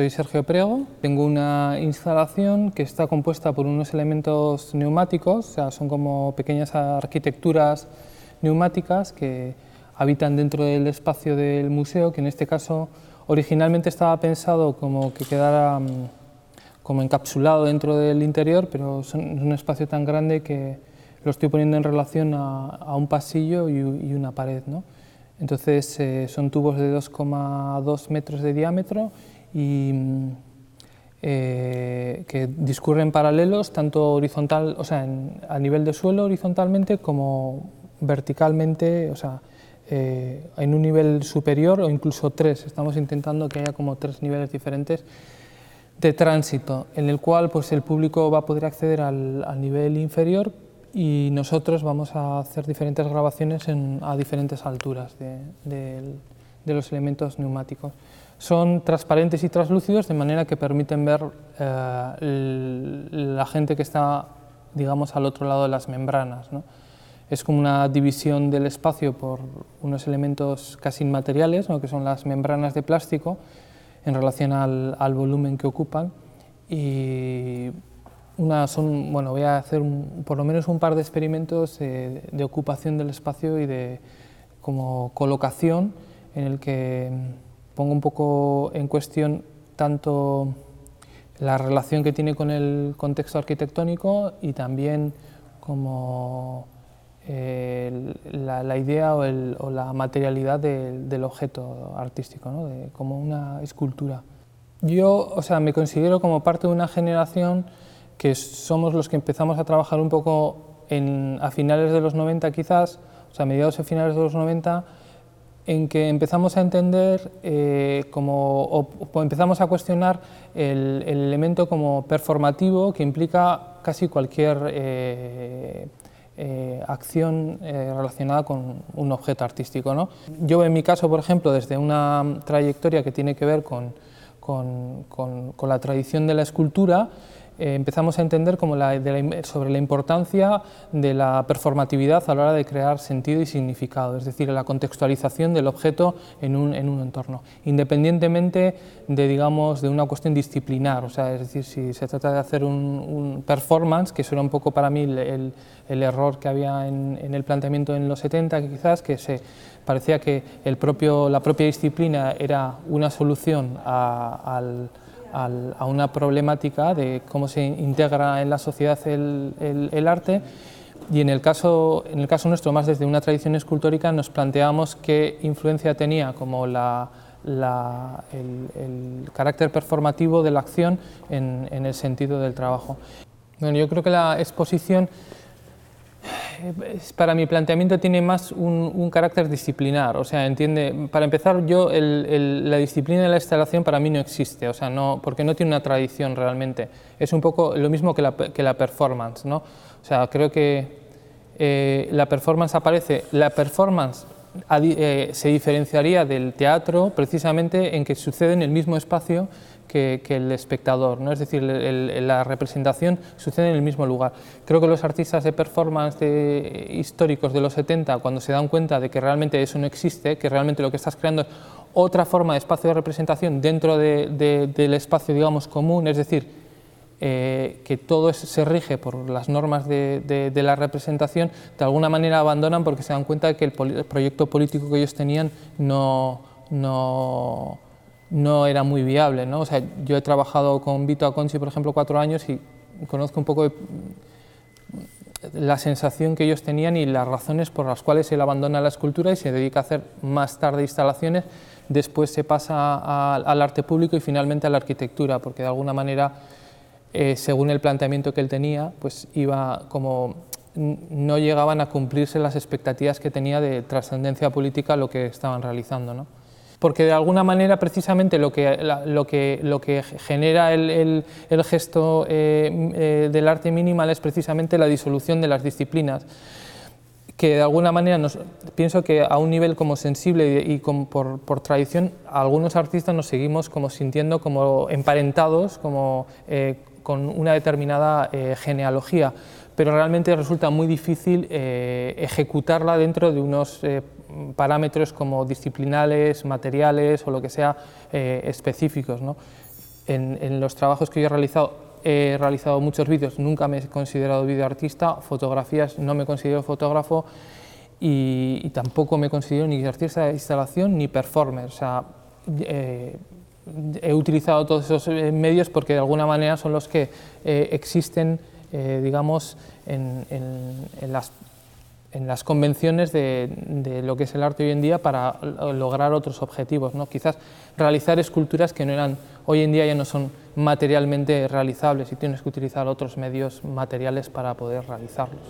soy Sergio Prego, tengo una instalación que está compuesta por unos elementos neumáticos, o sea, son como pequeñas arquitecturas neumáticas que habitan dentro del espacio del museo, que en este caso originalmente estaba pensado como que quedara mm, como encapsulado dentro del interior, pero es un espacio tan grande que lo estoy poniendo en relación a, un pasillo y, una pared. ¿no? Entonces eh, son tubos de 2,2 metros de diámetro y eh, que discurren paralelos tanto horizontal, o sea, a nivel de suelo horizontalmente como verticalmente, o sea, eh, en un nivel superior o incluso tres. Estamos intentando que haya como tres niveles diferentes de tránsito, en el cual pues, el público va a poder acceder al, nivel inferior y nosotros vamos a hacer diferentes grabaciones a diferentes alturas de, los elementos neumáticos. Son transparentes y translúcidos de manera que permiten ver eh, la gente que está digamos, al otro lado de las membranas. ¿no? Es como una división del espacio por unos elementos casi inmateriales, que son las membranas de plástico, en relación al, al volumen que ocupan. Y una son, bueno, voy a hacer por lo menos un par de experimentos de, ocupación del espacio y de como colocación en el que pongo un poco en cuestión tanto la relación que tiene con el contexto arquitectónico y también como la, idea o, la materialidad del objeto artístico, ¿no? como una escultura. Yo o sea, me considero como parte de una generación que somos los que empezamos a trabajar un poco en, a finales de los 90 quizás, o sea, mediados y finales de los 90, en que empezamos a entender eh, como, o, empezamos a cuestionar el, elemento como performativo que implica casi cualquier eh, eh, acción relacionada con un objeto artístico. ¿no? Yo en mi caso, por ejemplo, desde una trayectoria que tiene que ver con, con la tradición de la escultura, eh, empezamos a entender como la, sobre la importancia de la performatividad a la hora de crear sentido y significado, es decir, la contextualización del objeto en un, en un entorno, independientemente de, digamos, de una cuestión disciplinar, o sea, es decir, si se trata de hacer un, performance, que eso era un poco para mí el, error que había en, el planteamiento en los 70, quizás, que se parecía que el propio, la propia disciplina era una solución al a una problemática de cómo se integra en la sociedad el, arte y en el, caso, en el caso nuestro, más desde una tradición escultórica, nos planteamos qué influencia tenía como la, el, carácter performativo de la acción en, en el sentido del trabajo. Bueno, yo creo que la exposición para mi planteamiento tiene más un, carácter disciplinar, o sea, entiende, para empezar yo la disciplina de la instalación para mí no existe, o sea, no, porque no tiene una tradición realmente, es un poco lo mismo que la, que la performance, ¿no? O sea, creo que eh, la performance aparece, la performance eh, se diferenciaría del teatro precisamente en que sucede en el mismo espacio que, el espectador, ¿no? es decir, la representación sucede en el mismo lugar. Creo que los artistas de performance históricos de los 70, cuando se dan cuenta de que realmente eso no existe, que realmente lo que estás creando es otra forma de espacio de representación dentro del espacio, digamos, común, es decir, eh, que todo se rige por las normas de, la representación, de alguna manera abandonan porque se dan cuenta de que el, proyecto político que ellos tenían no, no no era muy viable. ¿no? O sea, yo he trabajado con Vito Aconci, por ejemplo, cuatro años y conozco un poco la sensación que ellos tenían y las razones por las cuales él abandona la escultura y se dedica a hacer más tarde instalaciones, después se pasa al arte público y finalmente a la arquitectura, porque de alguna manera, eh, según el planteamiento que él tenía, pues iba como no llegaban a cumplirse las expectativas que tenía de trascendencia política lo que estaban realizando. ¿no? Porque de alguna manera precisamente lo que, lo que, lo que genera el, el, gesto eh, eh, del arte minimal es precisamente la disolución de las disciplinas que de alguna manera pienso que a un nivel como sensible y, por, por, tradición algunos artistas nos seguimos como sintiendo como emparentados como, eh, con una determinada genealogía pero realmente resulta muy difícil ejecutarla dentro de unos parámetros como disciplinales, materiales o lo que sea eh, específicos. ¿no? en, los trabajos que yo he realizado, he realizado muchos vídeos, nunca me he considerado videoartista, fotografías no me considero fotógrafo y, tampoco me considero ni artista de instalación ni performer. O sea, eh, he utilizado todos esos eh, medios porque de alguna manera son los que eh, existen, digamos, en, las en las convenciones de, lo que es el arte hoy en día para lograr otros objetivos. ¿no? Quizás realizar esculturas que no eran, hoy en día ya no son materialmente realizables y tienes que utilizar otros medios materiales para poder realizarlos.